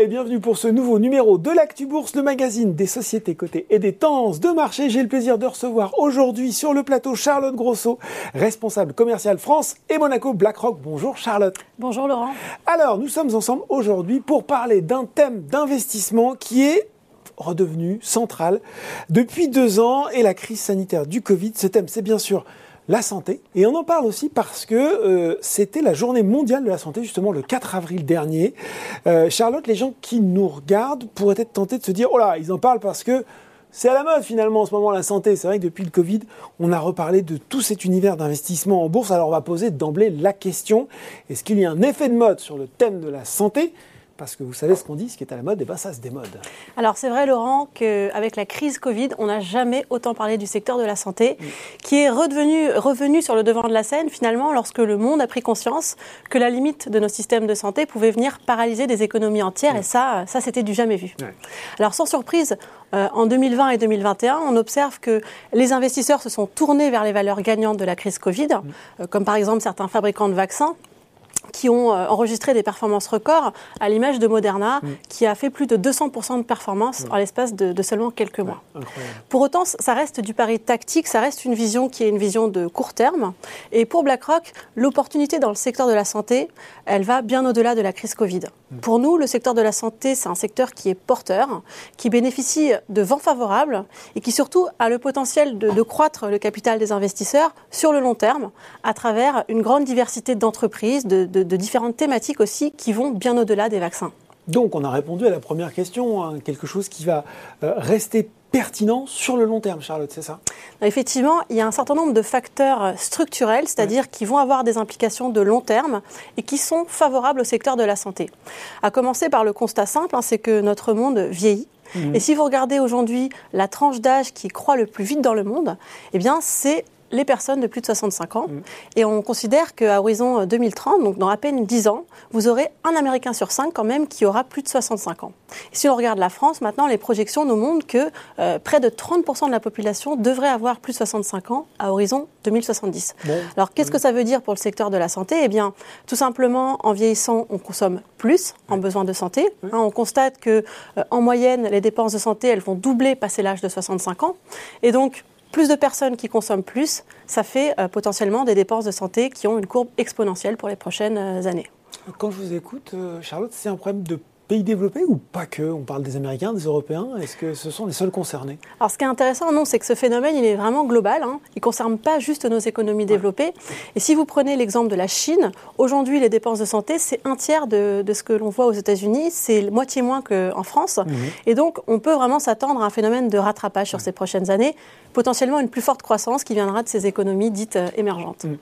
et bienvenue pour ce nouveau numéro de l'Actu Bourse, le magazine des sociétés cotées et des tendances de marché. J'ai le plaisir de recevoir aujourd'hui sur le plateau Charlotte Grosso, responsable commercial France et Monaco BlackRock. Bonjour Charlotte. Bonjour Laurent. Alors, nous sommes ensemble aujourd'hui pour parler d'un thème d'investissement qui est redevenu central depuis deux ans et la crise sanitaire du Covid. Ce thème, c'est bien sûr la santé. Et on en parle aussi parce que euh, c'était la journée mondiale de la santé, justement le 4 avril dernier. Euh, Charlotte, les gens qui nous regardent pourraient être tentés de se dire, oh là, ils en parlent parce que c'est à la mode finalement en ce moment la santé. C'est vrai que depuis le Covid, on a reparlé de tout cet univers d'investissement en bourse. Alors on va poser d'emblée la question, est-ce qu'il y a un effet de mode sur le thème de la santé? Parce que vous savez ce qu'on dit, ce qui est à la mode, et eh ben ça se démode. Alors c'est vrai Laurent qu'avec la crise Covid, on n'a jamais autant parlé du secteur de la santé, qui est redevenu, revenu sur le devant de la scène finalement lorsque le monde a pris conscience que la limite de nos systèmes de santé pouvait venir paralyser des économies entières, et ça, ça c'était du jamais vu. Alors sans surprise, euh, en 2020 et 2021, on observe que les investisseurs se sont tournés vers les valeurs gagnantes de la crise Covid, euh, comme par exemple certains fabricants de vaccins qui ont euh, enregistré des performances records, à l'image de Moderna, mm. qui a fait plus de 200% de performance mm. en l'espace de, seulement quelques mois. Pour autant, ça reste du pari tactique, ça reste une vision qui est une vision de court terme. Et pour BlackRock, l'opportunité dans le secteur de la santé, elle va bien au-delà de la crise Covid. Pour nous, le secteur de la santé, c'est un secteur qui est porteur, qui bénéficie de vents favorables et qui surtout a le potentiel de, croître le capital des investisseurs sur le long terme à travers une grande diversité d'entreprises, de, de de, différentes thématiques aussi qui vont bien au-delà des vaccins. Donc on a répondu à la première question, hein, quelque chose qui va euh, rester pertinent sur le long terme, Charlotte, c'est ça? Effectivement, il y a un certain nombre de facteurs euh, structurels, c'est-à-dire qui vont avoir des implications de long terme et qui sont favorables au secteur de la santé. À commencer par le constat simple, hein, c'est que notre monde vieillit. Mmh. Et si vous regardez aujourd'hui la tranche d'âge qui croît le plus vite dans le monde, eh bien c'est les personnes de plus de 65 ans. Mm. Et on considère qu'à horizon 2030, donc dans à peine 10 ans, vous aurez un Américain sur 5 quand même qui aura plus de 65 ans. Et si on regarde la France, maintenant, les projections nous montrent que euh, près de 30% de la population devrait avoir plus de 65 ans à horizon 2070. Alors qu'est-ce que ça veut dire pour le secteur de la santé? Eh bien, tout simplement, en vieillissant, on consomme plus en besoin de santé. Hein, on constate que, euh, en moyenne, les dépenses de santé, elles vont doubler passé l'âge de 65 ans. Et donc, plus de personnes qui consomment plus, ça fait euh, potentiellement des dépenses de santé qui ont une courbe exponentielle pour les prochaines euh, années. Quand je vous écoute, euh, Charlotte, c'est un problème de pays développés ou pas que? On parle des Américains, des Européens. Est-ce que ce sont les seuls concernés? Alors, ce qui est intéressant, non, c'est que ce phénomène, il est vraiment global. Hein. Il ne concerne pas juste nos économies développées. Et si vous prenez l'exemple de la Chine, aujourd'hui, les dépenses de santé, c'est un tiers de, ce que l'on voit aux États-Unis. C'est moitié moins qu'en France. Mhm. Et donc, on peut vraiment s'attendre à un phénomène de rattrapage sur ces prochaines années. Potentiellement une plus forte croissance qui viendra de ces économies dites euh, émergentes. Mhm.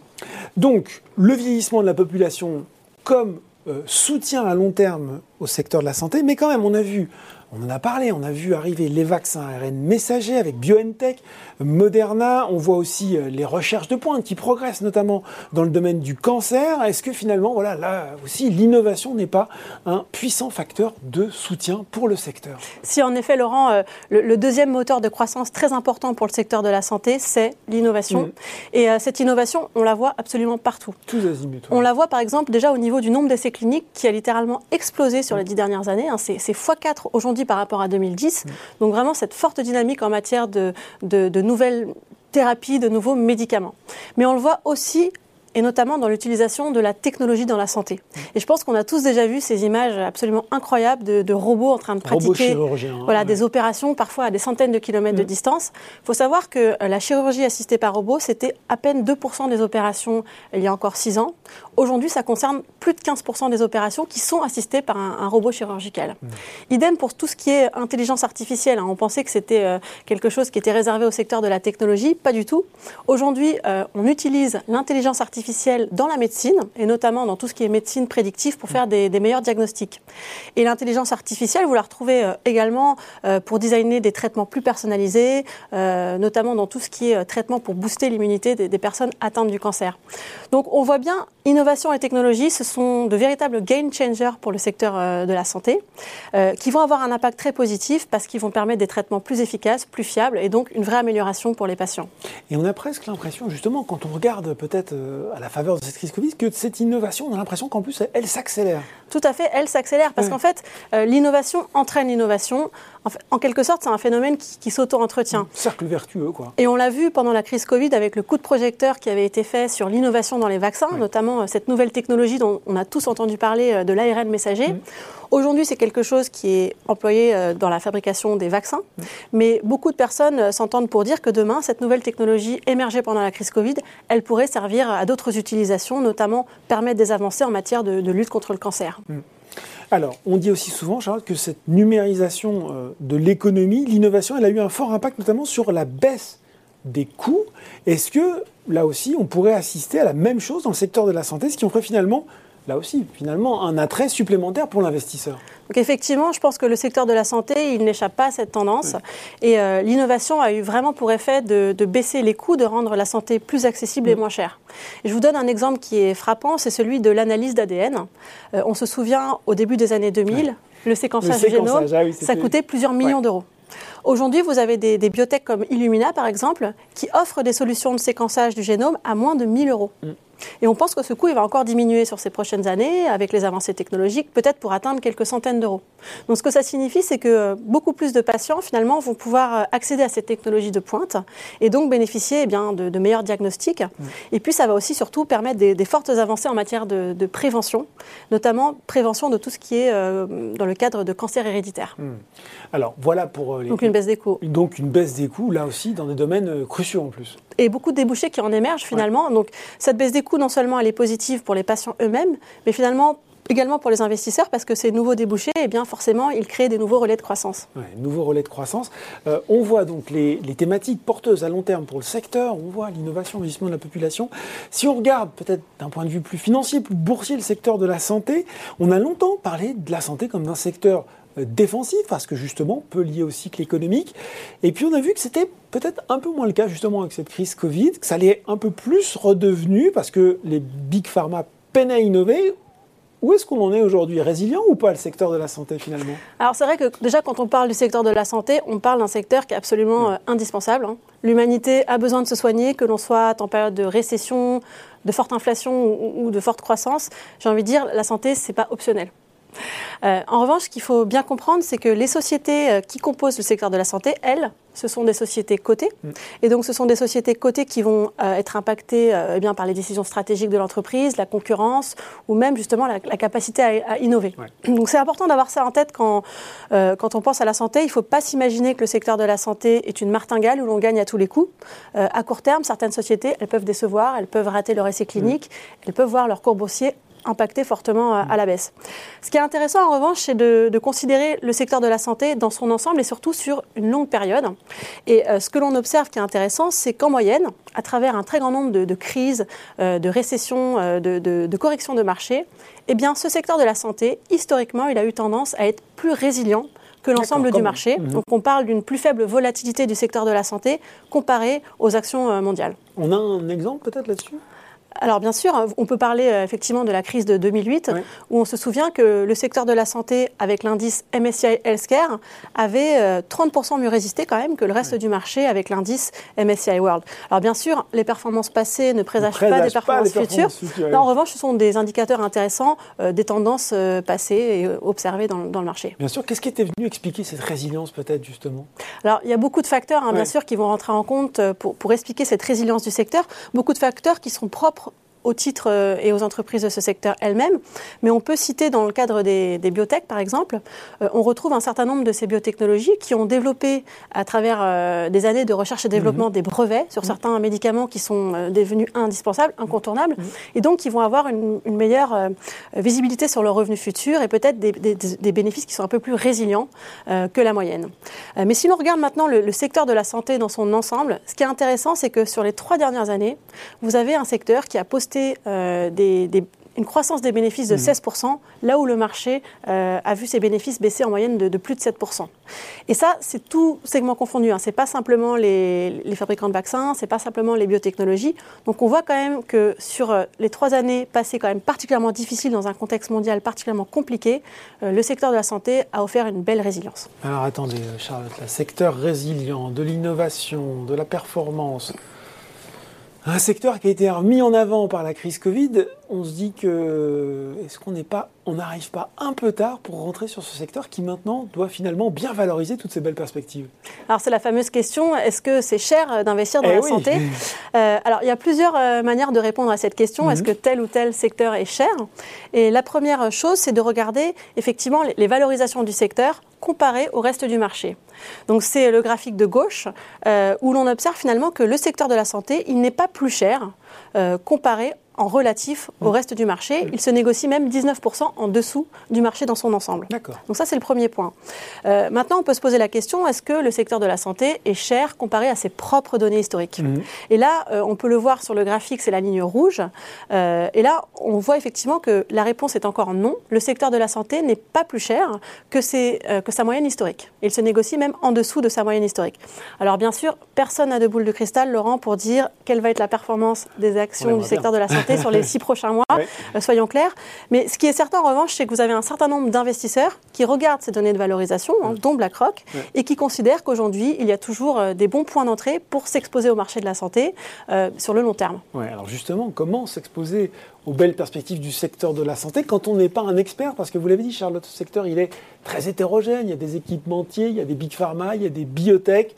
Donc, le vieillissement de la population comme euh, soutien à long terme au secteur de la santé, mais quand même, on a vu on en a parlé, on a vu arriver les vaccins ARN messagers avec BioNTech, Moderna, on voit aussi euh, les recherches de pointe qui progressent notamment dans le domaine du cancer. Est-ce que finalement, voilà, là aussi, l'innovation n'est pas un puissant facteur de soutien pour le secteur? Si en effet, Laurent, euh, le, deuxième moteur de croissance très important pour le secteur de la santé, c'est l'innovation. Mm. Et euh, cette innovation, on la voit absolument partout. Tous azimuts. On la voit par exemple déjà au niveau du nombre d'essais cliniques qui a littéralement explosé sur les dix dernières années. Hein. C'est x4 aujourd'hui par rapport à 2010. Mm. Donc vraiment cette forte dynamique en matière de, de, de nouvelles thérapies, de nouveaux médicaments. Mais on le voit aussi et notamment dans l'utilisation de la technologie dans la santé. Et je pense qu'on a tous déjà vu ces images absolument incroyables de, robots en train de pratiquer voilà, des opérations parfois à des centaines de kilomètres de mm. distance. Il faut savoir que euh, la chirurgie assistée par robot, c'était à peine 2% des opérations il y a encore 6 ans. Aujourd'hui, ça concerne plus de 15% des opérations qui sont assistées par un, robot chirurgical. Mm. Idem pour tout ce qui est intelligence artificielle. Hein. On pensait que c'était euh, quelque chose qui était réservé au secteur de la technologie. Pas du tout. Aujourd'hui, euh, on utilise l'intelligence artificielle dans la médecine, et notamment dans tout ce qui est médecine prédictive pour faire des, meilleurs diagnostics. Et l'intelligence artificielle, vous la retrouvez euh, également euh, pour designer des traitements plus personnalisés, euh, notamment dans tout ce qui est traitement pour booster l'immunité des, des, personnes atteintes du cancer. Donc on voit bien, innovation et technologie, ce sont de véritables game changers pour le secteur de la santé, qui vont avoir un impact très positif parce qu'ils vont permettre des traitements plus efficaces, plus fiables, et donc une vraie amélioration pour les patients. Et on a presque l'impression, justement, quand on regarde peut-être à la faveur de cette crise Covid, que cette innovation, on a l'impression qu'en plus, elle, s'accélère. Tout à fait, elle s'accélère parce qu'en fait, l'innovation entraîne l'innovation. En, quelque sorte, c'est un phénomène qui, s'auto-entretient. Cercle vertueux, quoi. Et on l'a vu pendant la crise Covid avec le coup de projecteur qui avait été fait sur l'innovation dans les vaccins, notamment cette nouvelle technologie dont on a tous entendu parler de l'ARN messager. Aujourd'hui, c'est quelque chose qui est employé euh, dans la fabrication des vaccins, mais beaucoup de personnes euh, s'entendent pour dire que demain, cette nouvelle technologie émergée pendant la crise Covid, elle pourrait servir à d'autres utilisations, notamment permettre des avancées en matière de, lutte contre le cancer. Alors, on dit aussi souvent, Charles, que cette numérisation euh, de l'économie, l'innovation, elle a eu un fort impact notamment sur la baisse des coûts. Est-ce que, là aussi, on pourrait assister à la même chose dans le secteur de la santé, ce qui en finalement là aussi, finalement, un attrait supplémentaire pour l'investisseur. Donc effectivement, je pense que le secteur de la santé, il n'échappe pas à cette tendance. Et euh, l'innovation a eu vraiment pour effet de, baisser les coûts, de rendre la santé plus accessible et mm. moins chère. je vous donne un exemple qui est frappant, c'est celui de l'analyse d'ADN. Euh, on se souvient, au début des années 2000, le séquençage du génome, ah ça coûtait plusieurs millions d'euros. Aujourd'hui, vous avez des, biotech comme Illumina, par exemple, qui offrent des solutions de séquençage du génome à moins de 1000 euros. Mm. Et on pense que ce coût il va encore diminuer sur ces prochaines années avec les avancées technologiques, peut-être pour atteindre quelques centaines d'euros. Donc ce que ça signifie, c'est que euh, beaucoup plus de patients finalement vont pouvoir euh, accéder à ces technologies de pointe et donc bénéficier eh bien, de, meilleurs diagnostics. Mmh. Et puis ça va aussi surtout permettre des, fortes avancées en matière de, prévention, notamment prévention de tout ce qui est euh, dans le cadre de cancer héréditaire. Mmh. Alors voilà pour les... Donc une baisse des coûts. Donc une baisse des coûts là aussi dans des domaines cruciaux en plus. Et beaucoup de débouchés qui en émergent finalement. Donc cette baisse des coûts, non seulement elle est positive pour les patients eux-mêmes, mais finalement également pour les investisseurs parce que ces nouveaux débouchés, eh bien forcément, ils créent des nouveaux relais de croissance. Ouais, nouveaux relais de croissance. Euh, on voit donc les, thématiques porteuses à long terme pour le secteur, on voit l'innovation, l'investissement de la population. Si on regarde peut-être d'un point de vue plus financier, plus boursier, le secteur de la santé, on a longtemps parlé de la santé comme d'un secteur défensif, parce que justement, peu lié au cycle économique. Et puis on a vu que c'était peut-être un peu moins le cas justement avec cette crise Covid, que ça allait un peu plus redevenu, parce que les big pharma peinaient à innover. Où est-ce qu'on en est aujourd'hui? Résilient ou pas le secteur de la santé finalement? Alors c'est vrai que déjà quand on parle du secteur de la santé, on parle d'un secteur qui est absolument euh, indispensable. Hein. L'humanité a besoin de se soigner, que l'on soit en période de récession, de forte inflation ou, ou de forte croissance. J'ai envie de dire, la santé, c'est pas optionnel. Euh, en revanche, ce qu'il faut bien comprendre, c'est que les sociétés euh, qui composent le secteur de la santé, elles, ce sont des sociétés cotées. Mm. Et donc, ce sont des sociétés cotées qui vont euh, être impactées eh bien, par les décisions stratégiques de l'entreprise, la concurrence ou même justement la, capacité à, innover. Donc, c'est important d'avoir ça en tête quand, quand on pense à la santé. Il ne faut pas s'imaginer que le secteur de la santé est une martingale où l'on gagne à tous les coups. à court terme, certaines sociétés, elles peuvent décevoir, elles peuvent rater leur essai clinique, mm. elles peuvent voir leur cours boursier impacté fortement à, la baisse. Ce qui est intéressant en revanche, c'est de, considérer le secteur de la santé dans son ensemble et surtout sur une longue période. Et euh, ce que l'on observe qui est intéressant, c'est qu'en moyenne, à travers un très grand nombre de, crises, euh, de récessions, euh, de, corrections de marché, eh bien, ce secteur de la santé, historiquement, il a eu tendance à être plus résilient que l'ensemble du marché. Mhm. Donc on parle d'une plus faible volatilité du secteur de la santé comparé aux actions mondiales. On a un exemple peut-être là-dessus? Alors bien sûr, on peut parler euh, effectivement de la crise de 2008, où on se souvient que le secteur de la santé, avec l'indice MSCI Healthcare, avait 30% euh, mieux résisté quand même que le reste du marché avec l'indice MSCI World. Alors bien sûr, les performances passées ne présagent pas des performances, futures. en revanche, ce sont des indicateurs intéressants euh, des tendances passées et observées dans, le marché. Bien sûr, qu'est-ce qui était venu expliquer cette résilience peut-être justement? Alors il y a beaucoup de facteurs, hein, bien sûr, qui vont rentrer en compte pour, pour expliquer cette résilience du secteur. Beaucoup de facteurs qui sont propres aux titres euh, et aux entreprises de ce secteur elles-mêmes. Mais on peut citer dans le cadre des, biotech, par exemple, euh, on retrouve un certain nombre de ces biotechnologies qui ont développé à travers euh, des années de recherche et développement mhm. des brevets sur mhm. certains médicaments qui sont devenus indispensables, incontournables, mhm. et donc qui vont avoir une, meilleure visibilité sur leurs revenus futurs et peut-être des, bénéfices qui sont un peu plus résilients que la moyenne. mais si l'on regarde maintenant le, le secteur de la santé dans son ensemble, ce qui est intéressant, c'est que sur les trois dernières années, vous avez un secteur qui a posté euh, une croissance des bénéfices de 16%, mmh. là où le marché euh, a vu ses bénéfices baisser en moyenne de, plus de 7%. Et ça, c'est tout segment confondu. Hein. Ce n'est pas simplement les, fabricants de vaccins, ce n'est pas simplement les biotechnologies. Donc on voit quand même que sur euh, les trois années passées quand même particulièrement difficiles dans un contexte mondial particulièrement compliqué, le secteur de la santé a offert une belle résilience. Alors attendez, Charlotte, le secteur résilient, de l'innovation, de la performance, Un secteur qui a été remis en avant par la crise Covid, on se dit que est-ce qu'on n'est pas, on n'arrive pas un peu tard pour rentrer sur ce secteur qui maintenant doit finalement bien valoriser toutes ces belles perspectives? Alors c'est la fameuse question est-ce que c'est cher d'investir dans Eh la oui. santé? Euh, Alors il y a plusieurs euh, manières de répondre à cette question. Est-ce Mhm. que tel ou tel secteur est cher? Et la première chose, c'est de regarder effectivement les- les valorisations du secteur comparées au reste du marché. Donc c'est le graphique de gauche euh, où l'on observe finalement que le secteur de la santé, n'est pas plus cher euh, comparé en relatif au reste du marché. Il se négocie même 19% en dessous du marché dans son ensemble. Donc ça, c'est le premier point. Euh, maintenant, on peut se poser la question, est-ce que le secteur de la santé est cher comparé à ses propres données historiques? Mhm. Et là, euh, on peut le voir sur le graphique, c'est la ligne rouge. Euh, et là, on voit effectivement que la réponse est encore non. Le secteur de la santé n'est pas plus cher que, ses, que sa moyenne historique. Il se négocie même en dessous de sa moyenne historique. Alors bien sûr, personne n'a de boule de cristal, Laurent, pour dire quelle va être la performance des On actions du secteur de la santé sur les six prochains mois. Euh, soyons clairs. Mais ce qui est certain en revanche, c'est que vous avez un certain nombre d'investisseurs qui regardent ces données de valorisation, hein, dont BlackRock, et qui considèrent qu'aujourd'hui, il y a toujours euh, des bons points d'entrée pour s'exposer au marché de la santé euh, sur le long terme. Ouais, alors justement, comment s'exposer aux belles perspectives du secteur de la santé quand on n'est pas un expert? Parce que vous l'avez dit, Charlotte, ce secteur, il est très hétérogène. Il y a des équipementiers, il y a des big pharma, il y a des biotech.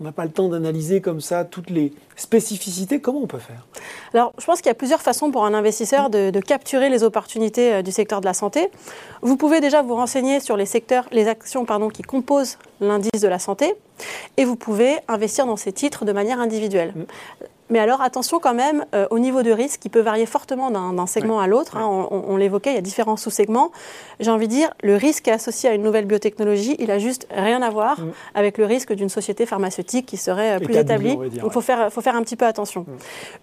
On n'a pas le temps d'analyser comme ça toutes les spécificités. Comment on peut faire? Alors, je pense qu'il y a plusieurs façons pour un investisseur de, de capturer les opportunités euh, du secteur de la santé. Vous pouvez déjà vous renseigner sur les secteurs, les actions pardon, qui composent l'indice de la santé, et vous pouvez investir dans ces titres de manière individuelle. Mm. Mais alors attention quand même euh, au niveau de risque qui peut varier fortement d'un segment à l'autre. hein. on l'évoquait, il y a différents sous-segments. J'ai envie de dire, le risque associé à une nouvelle biotechnologie, il a juste rien à voir Mm. avec le risque d'une société pharmaceutique qui serait euh, plus Établie, dire, Donc il faut ouais. faire, faut faire un petit peu attention.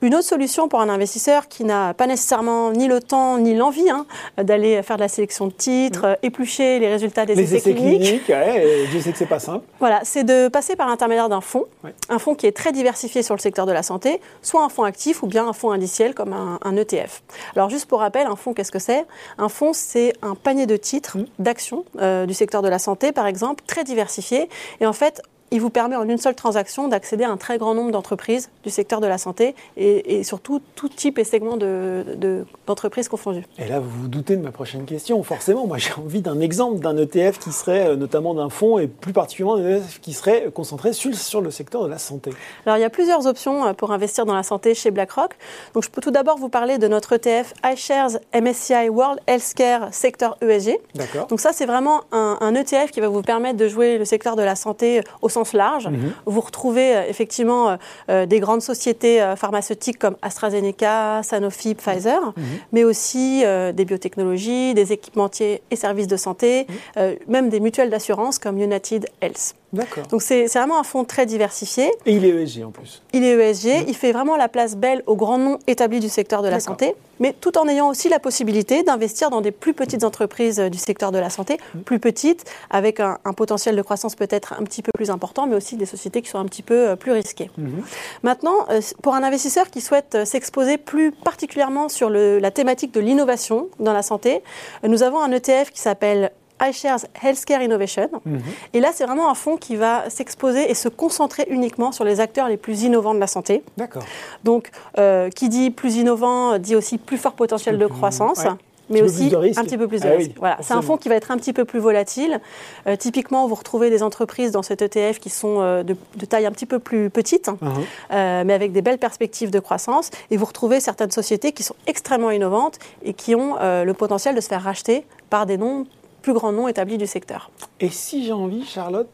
Une autre solution pour un investisseur qui n'a pas nécessairement ni le temps ni l'envie hein, d'aller faire de la sélection de titres, euh, éplucher les résultats des Les essais, essais cliniques, je sais que c'est pas simple. voilà, c'est de passer par l'intermédiaire d'un fonds, un fonds qui est très diversifié sur le secteur de la santé, soit un fonds actif ou bien un fonds indiciel comme un, ETF. Alors juste pour rappel, un fonds, qu'est-ce que c'est? Un fonds, c'est un panier de titres, d'actions euh, du secteur de la santé, par exemple, très diversifié. Et en fait, il vous permet en une seule transaction d'accéder à un très grand nombre d'entreprises du secteur de la santé et, et surtout tout type et segment de- de- d'entreprises confondues. Et là, vous vous doutez de ma prochaine question. Forcément, moi, j'ai envie d'un exemple d'un ETF qui serait, euh, notamment d'un fonds, et plus particulièrement d'un ETF qui serait concentré sur, sur le secteur de la santé. Alors, il y a plusieurs options euh, pour investir dans la santé chez BlackRock. Donc, je peux tout d'abord vous parler de notre ETF iShares MSCI World Healthcare Sector ESG. D'accord Donc ça, c'est vraiment un, un ETF qui va vous permettre de jouer le secteur de la santé au sens large. Mhm. Vous retrouvez euh, effectivement euh, euh, des grandes sociétés pharmaceutiques comme AstraZeneca, Sanofi, Pfizer, Mhm. mais aussi des biotechnologies, des équipementiers et services de santé, Mhm. même des mutuelles d'assurance comme United Health. D'accord. Donc c'est vraiment un fonds très diversifié. Et il est ESG en plus. Il est ESG, il fait vraiment la place belle aux grands noms établis du secteur de la santé, mais tout en ayant aussi la possibilité d'investir dans des plus petites entreprises euh, du secteur de la santé, plus petites, avec un, un potentiel de croissance peut-être un petit peu plus important, mais aussi des sociétés qui sont un petit peu euh, plus risquées. Mhm. Maintenant, euh, pour un investisseur qui souhaite s'exposer plus particulièrement sur le- la thématique de l'innovation dans la santé, nous avons un ETF qui s'appelle iShares Healthcare Innovation. Mhm. Et là, c'est vraiment un fonds qui va s'exposer et se concentrer uniquement sur les acteurs les plus innovants de la santé. D'accord. Donc, euh, qui dit plus innovant euh, dit aussi plus fort potentiel de croissance. ouais. Mais aussi un petit peu plus de Ah oui, risque. Voilà, c'est un fonds qui va être un petit peu plus volatile. Euh, typiquement, vous retrouvez des entreprises dans cet ETF qui sont euh, de, de taille un petit peu plus petite, Mhm. euh, mais avec des belles perspectives de croissance. Et vous retrouvez certaines sociétés qui sont extrêmement innovantes et qui ont le potentiel de se faire racheter par des noms plus grands noms établis du secteur. Et si j'ai envie, Charlotte,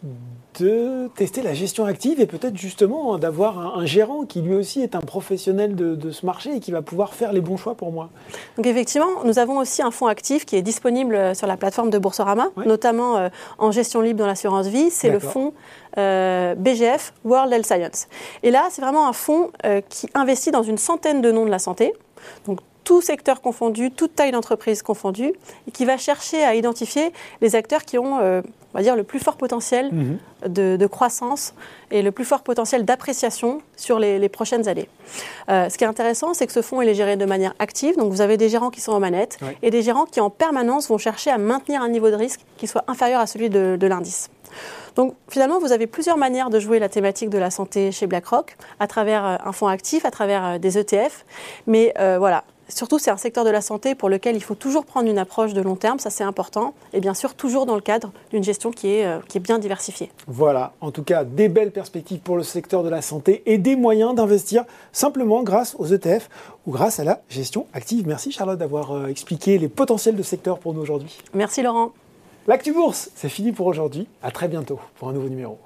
de tester la gestion active et peut-être justement d'avoir un, un gérant qui lui aussi est un professionnel de, de ce marché et qui va pouvoir faire les bons choix pour moi Donc effectivement, nous avons aussi un fonds actif qui est disponible euh, sur la plateforme de Boursorama, Ouais. notamment euh, en gestion libre dans l'assurance vie. C'est le fonds euh, BGF World Health Science. Et là, c'est vraiment un fonds euh, qui investit dans une centaine de noms de la santé. Donc tout secteur confondu, toute taille d'entreprise confondue, et qui va chercher à identifier les acteurs qui ont, euh, on va dire, le plus fort potentiel Mhm. de, de croissance et le plus fort potentiel d'appréciation sur les, les prochaines années. Euh, ce qui est intéressant, c'est que ce fonds il est géré de manière active, donc vous avez des gérants qui sont aux manettes Ouais. et des gérants qui en permanence vont chercher à maintenir un niveau de risque qui soit inférieur à celui de, de l'indice. Donc finalement, vous avez plusieurs manières de jouer la thématique de la santé chez BlackRock, à travers euh, un fonds actif, à travers des ETF. Mais euh, voilà, Surtout, c'est un secteur de la santé pour lequel il faut toujours prendre une approche de long terme, ça c'est important, et bien sûr toujours dans le cadre d'une gestion qui est, qui est bien diversifiée. Voilà, en tout cas, des belles perspectives pour le secteur de la santé et des moyens d'investir simplement grâce aux ETF ou grâce à la gestion active. Merci Charlotte d'avoir expliqué les potentiels de secteur pour nous aujourd'hui. Merci Laurent. L'actu bourse, c'est fini pour aujourd'hui. À très bientôt pour un nouveau numéro.